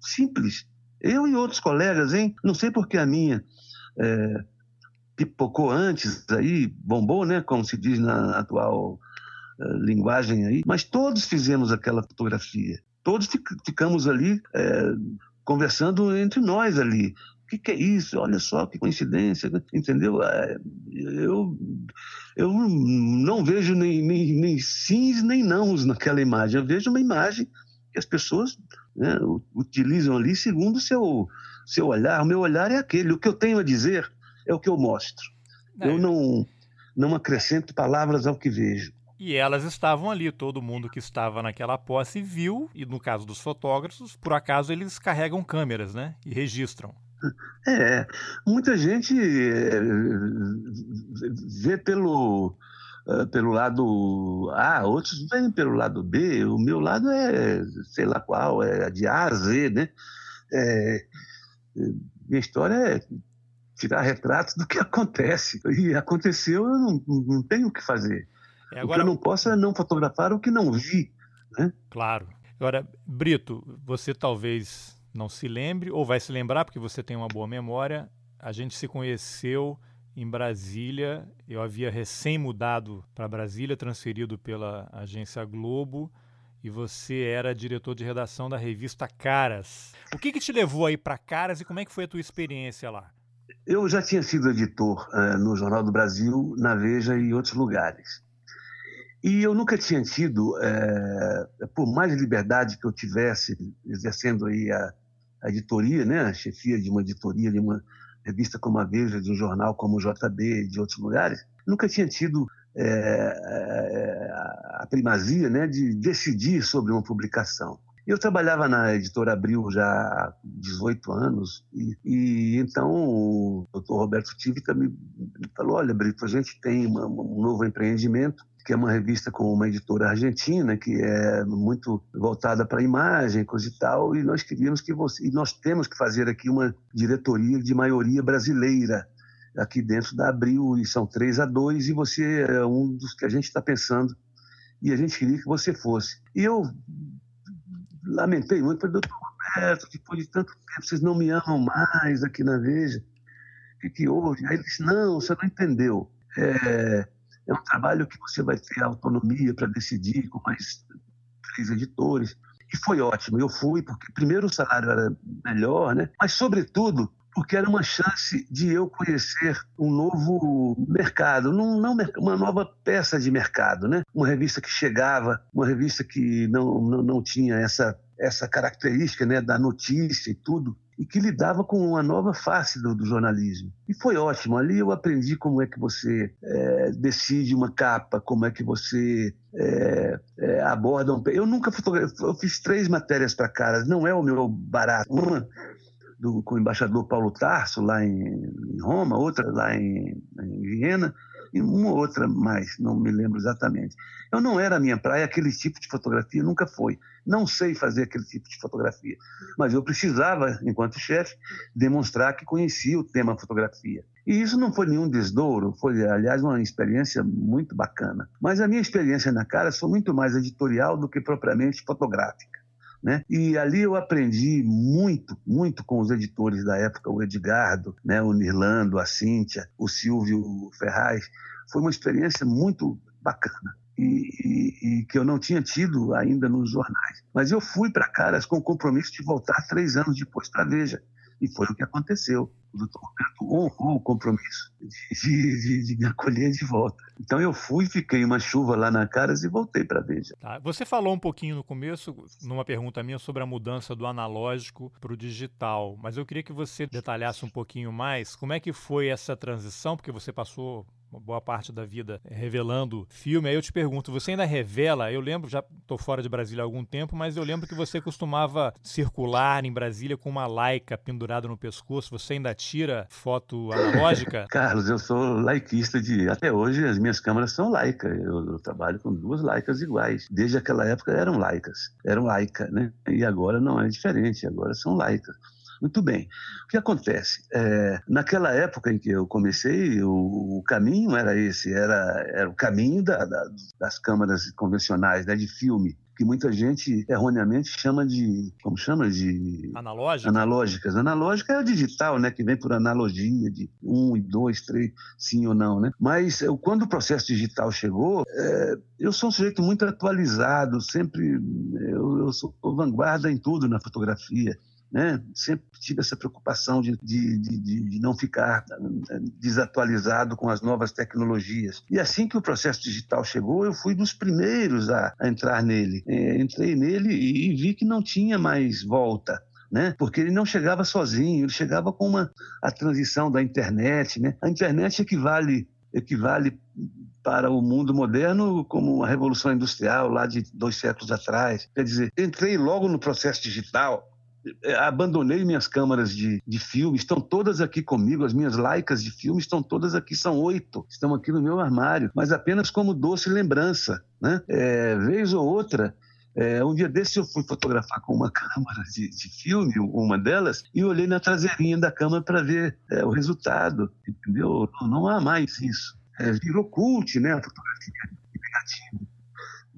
simples. Eu e outros colegas, hein? Não sei porque a minha é, pipocou antes aí, bombou, né? Como se diz na atual é, linguagem aí. Mas todos fizemos aquela fotografia. Todos ficamos ali é, conversando entre nós ali. O que, que, é isso? Olha só que coincidência, entendeu? É, eu, eu não vejo nem, nem, nem sims nem nãos naquela imagem. Eu vejo uma imagem que as pessoas né, utilizam ali segundo o seu, seu olhar. O meu olhar é aquele. O que eu tenho a dizer é o que eu mostro. É. Eu não, não acrescento palavras ao que vejo. E elas estavam ali, todo mundo que estava naquela posse viu, e no caso dos fotógrafos, por acaso eles carregam câmeras, né? E registram. É, muita gente é, vê pelo, é, pelo lado A, outros vêm pelo lado B, o meu lado é sei lá qual, é de A a Z, né? É, minha história é tirar retratos do que acontece. E aconteceu, eu não, não tenho o que fazer. É, agora... O que eu não posso é não fotografar o que não vi. Né? Claro. Agora, Brito, você talvez não se lembre, ou vai se lembrar, porque você tem uma boa memória. A gente se conheceu em Brasília. Eu havia recém mudado para Brasília, transferido pela agência Globo, e você era diretor de redação da revista Caras. O que, que te levou aí para Caras e como é que foi a tua experiência lá? Eu já tinha sido editor uh, no Jornal do Brasil, na Veja e outros lugares. E eu nunca tinha tido, é, por mais liberdade que eu tivesse exercendo aí a, a, editoria, né, a chefia de uma editoria, de uma revista como a Veja, de um jornal como o JB, de outros lugares, nunca tinha tido é, a primazia né, de decidir sobre uma publicação. Eu trabalhava na editora Abril já há 18 anos, e, e então o doutor Roberto Tívica me, me falou: Olha, Brito, a gente tem uma, um novo empreendimento que é uma revista com uma editora argentina, que é muito voltada para a imagem, coisa e tal, e nós queríamos que você, e nós temos que fazer aqui uma diretoria de maioria brasileira aqui dentro da Abril, e são três a dois, e você é um dos que a gente está pensando, e a gente queria que você fosse. E eu lamentei muito, falei, doutor Roberto, depois de tanto tempo, vocês não me amam mais aqui na Veja, o que, que houve? Aí ele disse, não, você não entendeu. É, é um trabalho que você vai ter autonomia para decidir com mais três editores. E foi ótimo. Eu fui porque, primeiro, o salário era melhor, né? mas, sobretudo, porque era uma chance de eu conhecer um novo mercado, não, não, uma nova peça de mercado, né? Uma revista que chegava, uma revista que não, não, não tinha essa, essa característica né, da notícia e tudo, e que lidava com uma nova face do, do, jornalismo. E foi ótimo. Ali eu aprendi como é que você é, decide uma capa, como é que você é, é, aborda um. Eu nunca fotografei, eu fiz três matérias para caras, não é o meu barato. Uma do, com o embaixador Paulo Tarso, lá em, em Roma, outra lá em, em Viena, e uma outra mais, não me lembro exatamente. Eu não era a minha praia aquele tipo de fotografia, nunca foi. Não sei fazer aquele tipo de fotografia, mas eu precisava, enquanto chefe, demonstrar que conhecia o tema fotografia. E isso não foi nenhum desdouro, foi, aliás, uma experiência muito bacana. Mas a minha experiência na Caras foi muito mais editorial do que propriamente fotográfica. Né? E ali eu aprendi muito, muito com os editores da época, o Edgardo, né? o Nirlando, a Cíntia, o Silvio Ferraz. Foi uma experiência muito bacana. e, e, que eu não tinha tido ainda nos jornais. Mas eu fui para Caras com o compromisso de voltar três anos depois para Veja. E foi o que aconteceu. O doutor Roberto honrou o compromisso de, de, de, me acolher de volta. Então eu fui, fiquei uma chuva lá na Caras e voltei para a Veja. Tá. Você falou um pouquinho no começo, numa pergunta minha, sobre a mudança do analógico para o digital, mas eu queria que você detalhasse um pouquinho mais como é que foi essa transição, porque você passou uma boa parte da vida revelando filme. Aí eu te pergunto, você ainda revela? Eu lembro, já estou fora de Brasília há algum tempo, mas eu lembro que você costumava circular em Brasília com uma laica pendurada no pescoço. Você ainda tira foto analógica? Carlos, eu sou laicista de. Até hoje as minhas câmeras são laica. Eu, eu trabalho com duas laicas iguais. Desde aquela época eram laicas, eram laica, né? E agora não é diferente, agora são laicas. Muito bem. O que acontece? É, naquela época em que eu comecei, o, o caminho era esse, era, era o caminho da, da, das câmaras convencionais, né, de filme que muita gente erroneamente chama de, como chama de Analógica? analógicas. Analógica é o digital, né, que vem por analogia de um e dois, três, sim ou não, né? Mas eu, quando o processo digital chegou, é, eu sou um sujeito muito atualizado, sempre eu, eu sou vanguarda em tudo na fotografia né? Sempre tive essa preocupação de, de, de, de, não ficar eh, desatualizado com as novas tecnologias. E assim que o processo digital chegou, eu fui dos primeiros a, a entrar nele. É, entrei nele e, e vi que não tinha mais volta. Né? Porque ele não chegava sozinho, ele chegava com uma, a transição da internet. Né? A internet equivale, equivale para o mundo moderno como uma revolução industrial lá de dois séculos atrás. Quer dizer, entrei logo no processo digital abandonei minhas câmaras de, de filme, estão todas aqui comigo, as minhas laicas de filme estão todas aqui, são oito, estão aqui no meu armário, mas apenas como doce lembrança. Né? É, vez ou outra, é, um dia desse eu fui fotografar com uma câmera de, de filme, uma delas, e olhei na traseirinha da câmera para ver é, o resultado, entendeu? Não, não há mais isso. É, virou cult, né, a fotografia negativa.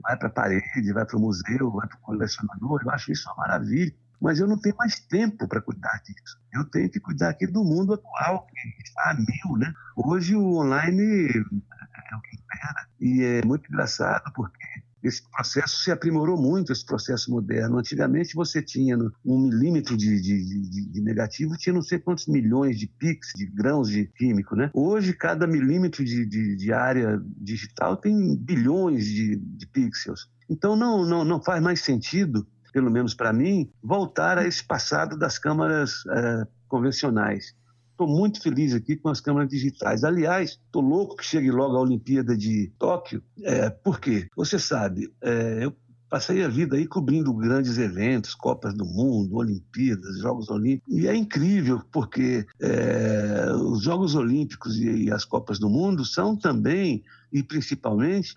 Vai para a parede, vai para o museu, vai para o colecionador, eu acho isso uma maravilha mas eu não tenho mais tempo para cuidar disso. Eu tenho que cuidar aqui do mundo atual, que está a mil, né? Hoje o online é o que impera. E é muito engraçado porque esse processo se aprimorou muito, esse processo moderno. Antigamente você tinha um milímetro de, de, de, de, negativo, tinha não sei quantos milhões de pix, de grãos de químico, né? Hoje, cada milímetro de, área digital tem bilhões de, pixels. Então, não, não, não faz mais sentido pelo menos para mim, voltar a esse passado das câmaras é, convencionais. Estou muito feliz aqui com as câmeras digitais. Aliás, estou louco que chegue logo a Olimpíada de Tóquio. É, por quê? Você sabe, é, eu passei a vida aí cobrindo grandes eventos, Copas do Mundo, Olimpíadas, Jogos Olímpicos. E é incrível, porque é, os Jogos Olímpicos e, e as Copas do Mundo são também e principalmente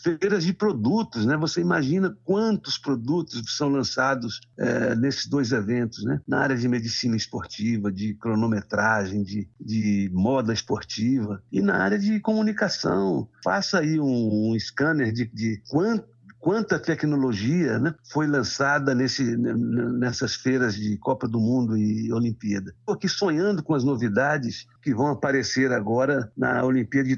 feiras de produtos, né? Você imagina quantos produtos são lançados é, nesses dois eventos, né? Na área de medicina esportiva, de cronometragem, de, de moda esportiva e na área de comunicação. Faça aí um, um scanner de, de quanto quanta tecnologia né, foi lançada nesse, nessas feiras de Copa do Mundo e Olimpíada. Estou aqui sonhando com as novidades que vão aparecer agora na Olimpíada.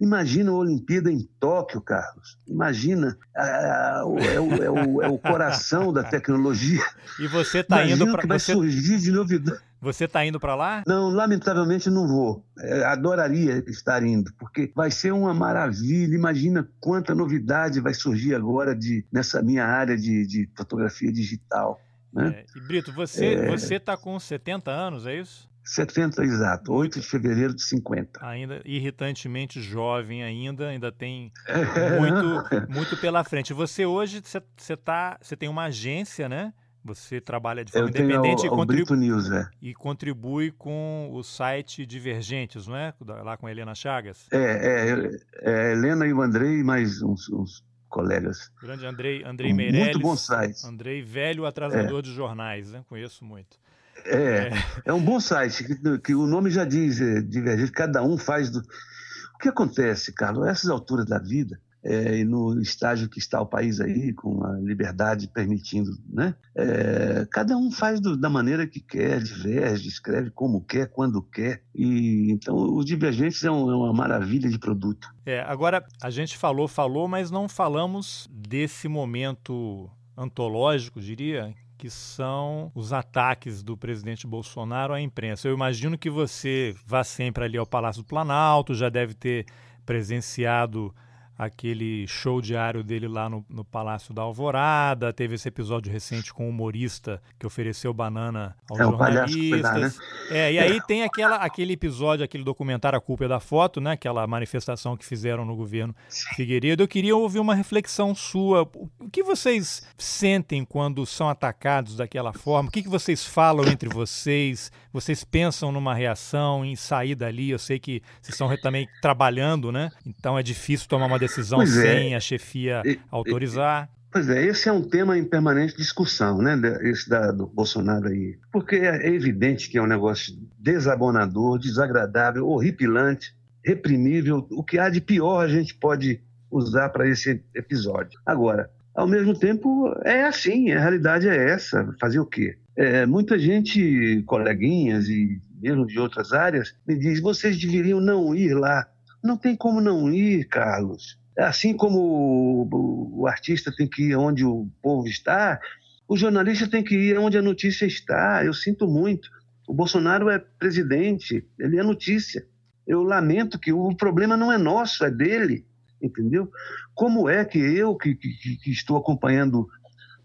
Imagina a Olimpíada em Tóquio, Carlos. Imagina, é, o, é, o, é o coração da tecnologia. E você está indo para. vai você... surgir de novidade. Você está indo para lá? Não, lamentavelmente não vou. É, adoraria estar indo, porque vai ser uma maravilha. Imagina quanta novidade vai surgir agora de, nessa minha área de, de fotografia digital. Né? É, e Brito, você é. você está com 70 anos, é isso? 70, exato. 8 de fevereiro de 50. Ainda irritantemente jovem ainda, ainda tem é. muito, muito pela frente. Você hoje, você, tá, você tem uma agência, né? Você trabalha de forma eu independente o, e, contribu News, é. e contribui com o site Divergentes, não é? Lá com a Helena Chagas. É, é, é Helena e o Andrei, mais uns, uns colegas. Grande Andrei, Andrei Meirelles. Muito bom site. Andrei, velho atrasador é. de jornais, né? Conheço muito. É, é, é um bom site, que, que, o nome já diz, é, Divergente, cada um faz do... O que acontece, Carlos, a essas alturas da vida, é, e no estágio que está o país aí, com a liberdade permitindo, né? É, cada um faz do, da maneira que quer, diverge, escreve como quer, quando quer, e então os Divergentes é, um, é uma maravilha de produto. É, agora a gente falou, falou, mas não falamos desse momento antológico, diria, que são os ataques do presidente Bolsonaro à imprensa. Eu imagino que você vá sempre ali ao Palácio do Planalto, já deve ter presenciado aquele show diário dele lá no, no, Palácio da Alvorada, teve esse episódio recente com o um humorista que ofereceu banana aos é, jornalistas. Dá, né? É, e aí tem aquela, aquele episódio, aquele documentário A Culpa é da Foto, né? Aquela manifestação que fizeram no governo Figueiredo. Eu queria ouvir uma reflexão sua. O que vocês sentem quando são atacados daquela forma? O que, que vocês falam entre vocês? Vocês pensam numa reação, em sair dali? Eu sei que vocês estão também trabalhando, né? Então é difícil tomar uma decisão pois é. sem é. a chefia e, autorizar. E, pois é, esse é um tema em permanente discussão, né? Esse da, do Bolsonaro aí. Porque é evidente que é um negócio desabonador, desagradável, horripilante, reprimível. O que há de pior a gente pode usar para esse episódio. Agora, ao mesmo tempo, é assim, a realidade é essa. Fazer o quê? É, muita gente, coleguinhas e mesmo de outras áreas, me diz: vocês deveriam não ir lá não tem como não ir, Carlos. Assim como o, artista tem que ir onde o povo está, o jornalista tem que ir onde a notícia está. Eu sinto muito. O Bolsonaro é presidente, ele é notícia. Eu lamento que o problema não é nosso, é dele, entendeu? Como é que eu, que, que, que estou acompanhando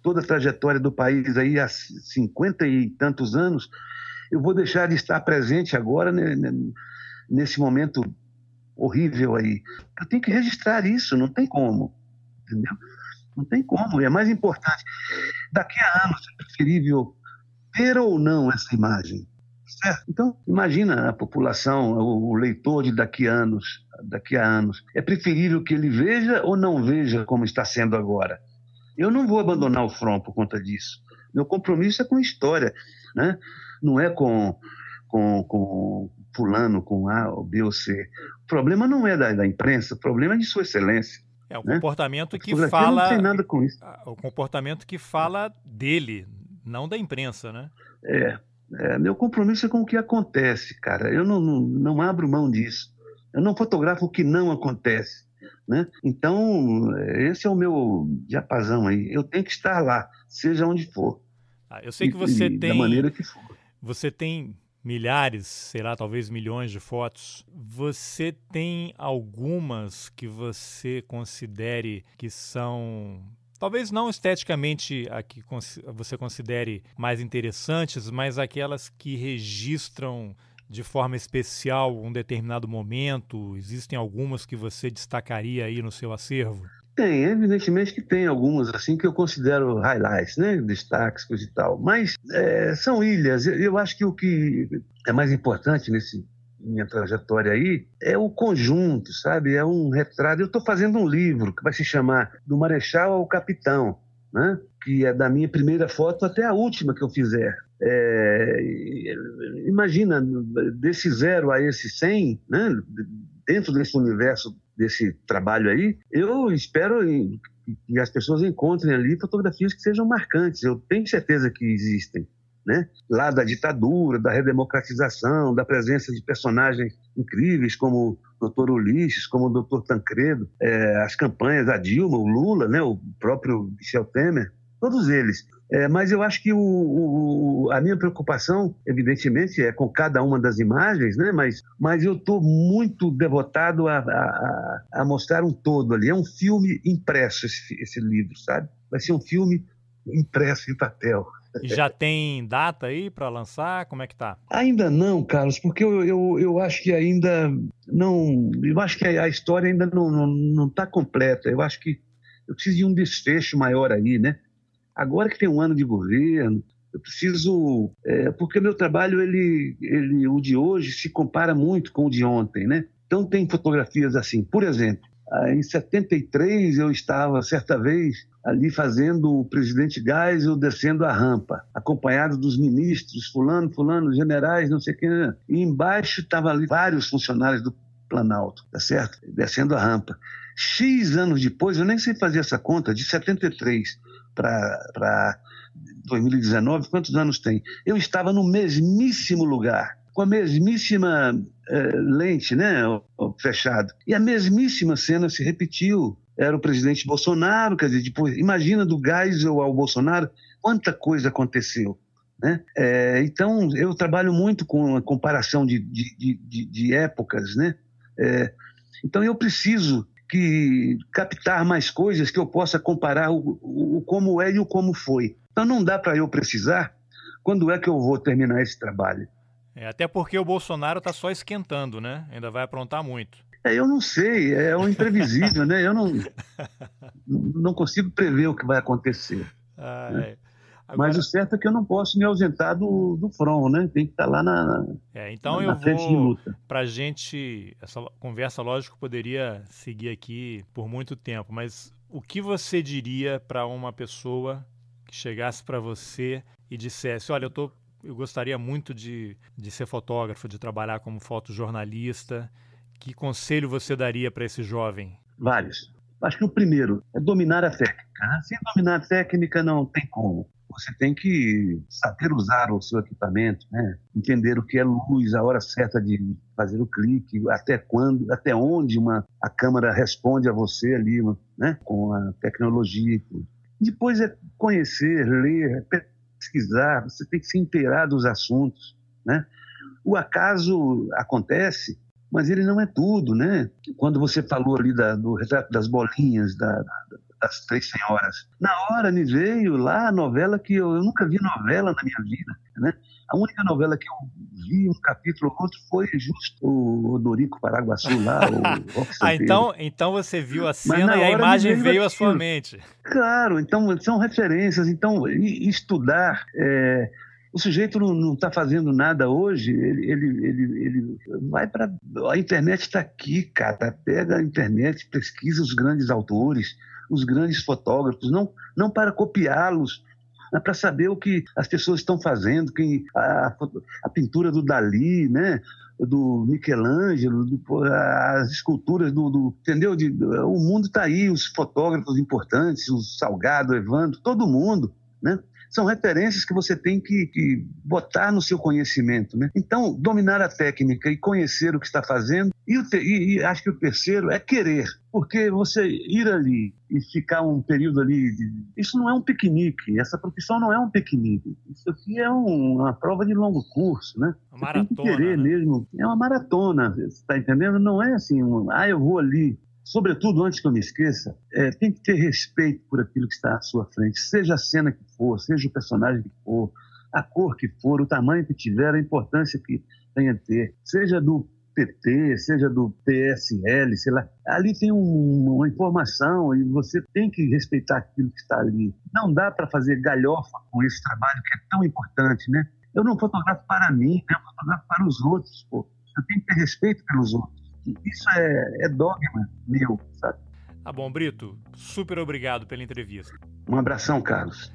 toda a trajetória do país aí há cinquenta e tantos anos, eu vou deixar de estar presente agora né, né nesse momento horrível aí. Eu tenho que registrar isso, não tem como. Entendeu? Não tem como. É mais importante. Daqui a anos é preferível ter ou não essa imagem. Certo? Então, imagina a população, o leitor de daqui a anos, daqui a anos. É preferível que ele veja ou não veja como está sendo agora. Eu não vou abandonar o front por conta disso. Meu compromisso é com a história, né? Não é com, com, com fulano, com A, ou B ou C problema não é da, da imprensa, o problema é de Sua Excelência. É o né? comportamento que fala. Não tem nada com isso. O comportamento que fala dele, não da imprensa, né? É, é, meu compromisso é com o que acontece, cara. Eu não, não, não abro mão disso. Eu não fotografo o que não acontece. Né? Então, esse é o meu diapasão aí. Eu tenho que estar lá, seja onde for. Ah, eu sei que você e, tem. Da maneira que for. Você tem milhares, será talvez milhões de fotos, você tem algumas que você considere que são talvez não esteticamente a que você considere mais interessantes, mas aquelas que registram de forma especial um determinado momento? Existem algumas que você destacaria aí no seu acervo? Tem, evidentemente que tem algumas assim que eu considero highlights, né, destaques, coisa e tal. Mas é, são ilhas. Eu acho que o que é mais importante nesse minha trajetória aí é o conjunto, sabe? É um retrato. Eu estou fazendo um livro que vai se chamar Do Marechal ao Capitão, né? Que é da minha primeira foto até a última que eu fizer. É, imagina, desse zero a esse 100, né? dentro desse universo desse trabalho aí, eu espero que as pessoas encontrem ali fotografias que sejam marcantes. Eu tenho certeza que existem. Né? Lá da ditadura, da redemocratização, da presença de personagens incríveis como o Dr. Ulisses, como o Dr. Tancredo, é, as campanhas da Dilma, o Lula, né? o próprio Michel Temer, todos eles. É, mas eu acho que o, o, a minha preocupação, evidentemente, é com cada uma das imagens, né? mas, mas eu estou muito devotado a, a, a, mostrar um todo ali. É um filme impresso, esse, esse livro, sabe? Vai ser um filme impresso em papel. E já tem data aí para lançar? Como é que tá? Ainda não, Carlos, porque eu, eu, eu acho que ainda não. Eu acho que a história ainda não está não, não tá completa. Eu acho que eu preciso de um desfecho maior aí, né? Agora que tem um ano de governo, eu preciso, é, porque meu trabalho ele, ele, o de hoje se compara muito com o de ontem, né? Então tem fotografias assim, por exemplo, ah, em 73 eu estava certa vez ali fazendo o presidente Geisel descendo a rampa, acompanhado dos ministros, fulano, fulano, generais, não sei quem, e embaixo estavam ali vários funcionários do Planalto, tá certo? Descendo a rampa. X anos depois, eu nem sei fazer essa conta, de 73 para 2019, quantos anos tem? Eu estava no mesmíssimo lugar, com a mesmíssima eh, lente, né, fechado. E a mesmíssima cena se repetiu. Era o presidente Bolsonaro, quer dizer, depois, imagina do Geisel ao Bolsonaro, quanta coisa aconteceu. Né? É, então, eu trabalho muito com a comparação de, de, de, de épocas. Né? É, então, eu preciso que captar mais coisas que eu possa comparar o, o como é e o como foi. Então, não dá para eu precisar quando é que eu vou terminar esse trabalho. É, até porque o Bolsonaro está só esquentando, né? Ainda vai aprontar muito. É, eu não sei, é o imprevisível, né? Eu não, não consigo prever o que vai acontecer. Ah, né? Agora... Mas o certo é que eu não posso me ausentar do, do front, né? Tem que estar lá na. É, então na, eu vou. Para gente, essa conversa, lógico, poderia seguir aqui por muito tempo, mas o que você diria para uma pessoa que chegasse para você e dissesse: Olha, eu, tô, eu gostaria muito de, de ser fotógrafo, de trabalhar como fotojornalista. Que conselho você daria para esse jovem? Vários. Acho que o primeiro é dominar a técnica. Né? Sem dominar a técnica, não tem como você tem que saber usar o seu equipamento, né? entender o que é luz, a hora certa de fazer o clique, até quando, até onde uma, a câmera responde a você ali, né? com a tecnologia. Depois é conhecer, ler, pesquisar, você tem que se inteirar dos assuntos. Né? O acaso acontece, mas ele não é tudo, né? Quando você falou ali da, do retrato das bolinhas, da, da das Três Senhoras. Na hora me veio lá a novela que eu, eu nunca vi novela na minha vida, né? A única novela que eu vi um capítulo ou outro foi justo o Odorico Paraguaçu lá. o ah, então, então você viu a cena e a imagem veio, à sua mente. Claro, então são referências. Então, estudar. É, o sujeito não está fazendo nada hoje, ele, ele, ele, ele vai para. A internet está aqui, cara. Pega a internet, pesquisa os grandes autores, os grandes fotógrafos, não, não para copiá-los, mas para saber o que as pessoas estão fazendo, quem, a, a pintura do Dali, né? do Michelangelo, do, as esculturas do, do entendeu? De, o mundo está aí, os fotógrafos importantes, o Salgado, o Evandro, todo mundo, né? São referências que você tem que, que botar no seu conhecimento. Né? Então, dominar a técnica e conhecer o que está fazendo. E, te, e, e, acho que o terceiro é querer, porque você ir ali e ficar um período ali. Isso não é um piquenique, essa profissão não é um piquenique. Isso aqui é um, uma prova de longo curso, né? Uma maratona. Tem que querer né? mesmo. É uma maratona, você está entendendo? Não é assim, um, ah, eu vou ali sobretudo, antes que eu me esqueça, é, tem que ter respeito por aquilo que está à sua frente, seja a cena que for, seja o personagem que for, a cor que for, o tamanho que tiver, a importância que tenha a ter, seja do PT, seja do PSL, sei lá, ali tem um, uma informação e você tem que respeitar aquilo que está ali. Não dá para fazer galhofa com esse trabalho que é tão importante, né? Eu não fotografo para mim, né? eu fotografo para os outros, pô. Eu tenho que ter respeito pelos outros. Isso é, é dogma meu, sabe? Tá bom, Brito. Super obrigado pela entrevista. Um abração, Carlos.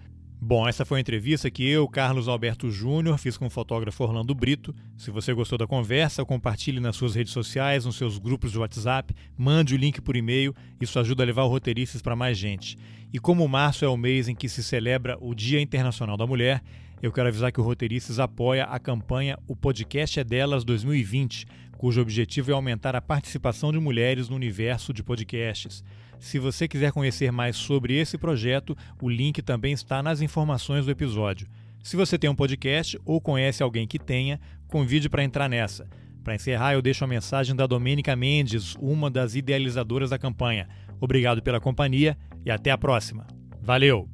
Bom, essa foi a entrevista que eu, Carlos Alberto Júnior, fiz com o fotógrafo Orlando Brito. Se você gostou da conversa, compartilhe nas suas redes sociais, nos seus grupos de WhatsApp, mande o link por e-mail, isso ajuda a levar o Roteiristas para mais gente. E como março é o mês em que se celebra o Dia Internacional da Mulher, eu quero avisar que o Roteiristas apoia a campanha O Podcast é Delas 2020 cujo objetivo é aumentar a participação de mulheres no universo de podcasts. Se você quiser conhecer mais sobre esse projeto, o link também está nas informações do episódio. Se você tem um podcast ou conhece alguém que tenha, convide para entrar nessa. Para encerrar, eu deixo a mensagem da Domênica Mendes, uma das idealizadoras da campanha. Obrigado pela companhia e até a próxima. Valeu!